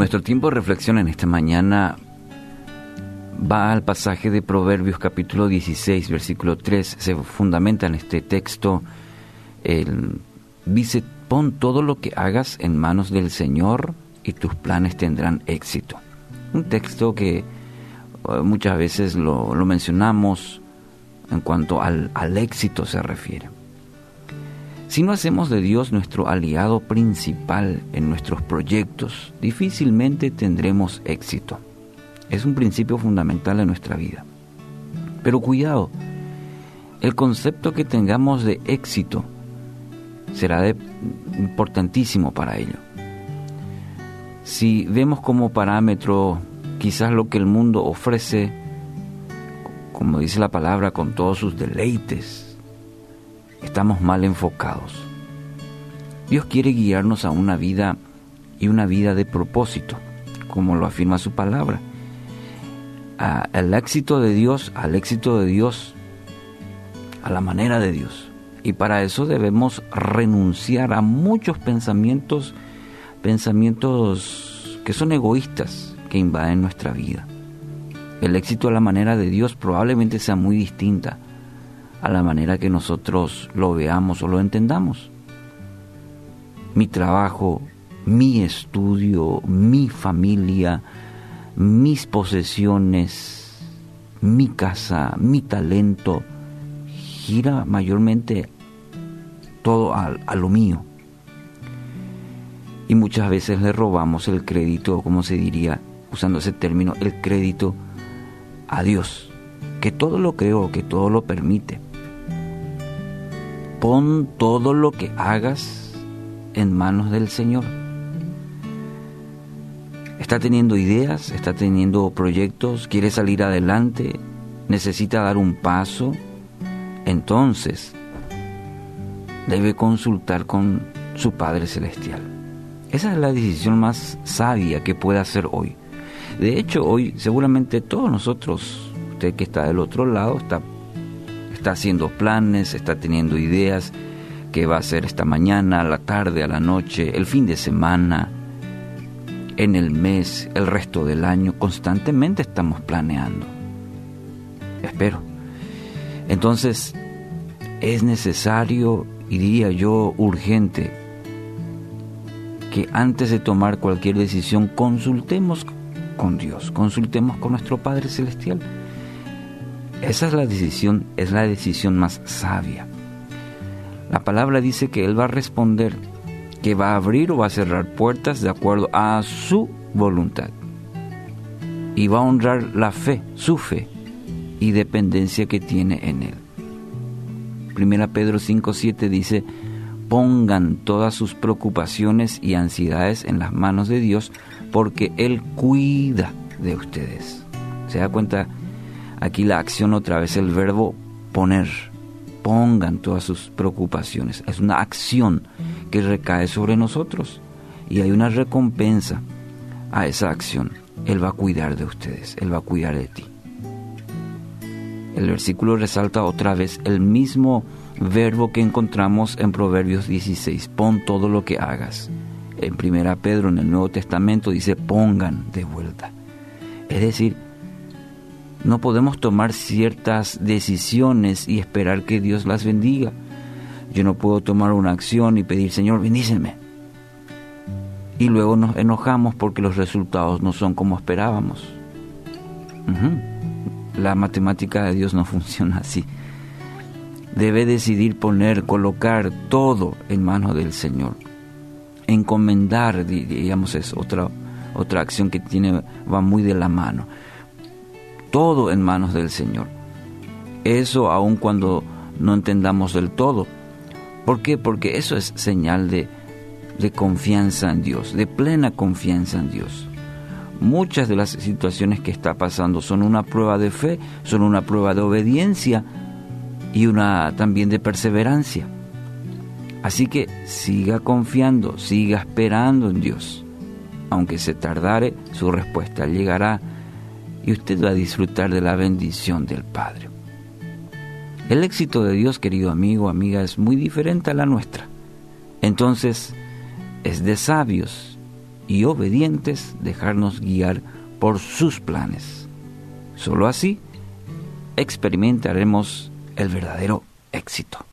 Nuestro tiempo de reflexión en esta mañana va al pasaje de Proverbios capítulo 16, versículo 3. Se fundamenta en este texto. El, dice, pon todo lo que hagas en manos del Señor y tus planes tendrán éxito. Un texto que eh, muchas veces lo, mencionamos en cuanto al, al éxito se refiere. Si no hacemos de Dios nuestro aliado principal en nuestros proyectos, difícilmente tendremos éxito. Es un principio fundamental en nuestra vida. Pero cuidado, el concepto que tengamos de éxito será importantísimo para ello. Si vemos como parámetro quizás lo que el mundo ofrece, como dice la palabra, con todos sus deleites, estamos mal enfocados. Dios quiere guiarnos a una vida y una vida de propósito, como lo afirma su palabra. al éxito de Dios, al éxito de Dios, a la manera de Dios. Y para eso debemos renunciar a muchos pensamientos, pensamientos que son egoístas, que invaden nuestra vida. El éxito a la manera de Dios probablemente sea muy distinta a la manera que nosotros lo veamos o lo entendamos. Mi trabajo, mi estudio, mi familia, mis posesiones, mi casa, mi talento, gira mayormente todo a, a lo mío. Y muchas veces le robamos el crédito, como se diría, usando ese término, el crédito a Dios, que todo lo creó, que todo lo permite pon todo lo que hagas en manos del Señor. Está teniendo ideas, está teniendo proyectos, quiere salir adelante, necesita dar un paso, entonces debe consultar con su Padre Celestial. Esa es la decisión más sabia que puede hacer hoy. De hecho, hoy seguramente todos nosotros, usted que está del otro lado, está está haciendo planes, está teniendo ideas, qué va a hacer esta mañana, a la tarde, a la noche, el fin de semana, en el mes, el resto del año, constantemente estamos planeando. Espero. Entonces, es necesario, y diría yo, urgente, que antes de tomar cualquier decisión consultemos con Dios, consultemos con nuestro Padre Celestial esa es la decisión, es la decisión más sabia. La palabra dice que Él va a responder, que va a abrir o va a cerrar puertas de acuerdo a su voluntad. Y va a honrar la fe, su fe y dependencia que tiene en Él. Primera Pedro 5.7 dice, pongan todas sus preocupaciones y ansiedades en las manos de Dios porque Él cuida de ustedes. ¿Se da cuenta? Aquí la acción otra vez, el verbo poner. Pongan todas sus preocupaciones. Es una acción que recae sobre nosotros y hay una recompensa a esa acción. Él va a cuidar de ustedes, Él va a cuidar de ti. El versículo resalta otra vez el mismo verbo que encontramos en Proverbios 16, pon todo lo que hagas. En Primera Pedro, en el Nuevo Testamento, dice pongan de vuelta. Es decir, no podemos tomar ciertas decisiones y esperar que Dios las bendiga. Yo no puedo tomar una acción y pedir, Señor, bendíceme. Y luego nos enojamos porque los resultados no son como esperábamos. La matemática de Dios no funciona así. Debe decidir poner, colocar todo en manos del Señor. Encomendar, digamos, es otra, otra acción que tiene, va muy de la mano todo en manos del Señor. Eso aun cuando no entendamos del todo. ¿Por qué? Porque eso es señal de, de confianza en Dios, de plena confianza en Dios. Muchas de las situaciones que está pasando son una prueba de fe, son una prueba de obediencia y una también de perseverancia. Así que siga confiando, siga esperando en Dios. Aunque se tardare, su respuesta llegará y usted va a disfrutar de la bendición del Padre. El éxito de Dios, querido amigo, amiga, es muy diferente a la nuestra. Entonces, es de sabios y obedientes dejarnos guiar por sus planes. Solo así experimentaremos el verdadero éxito.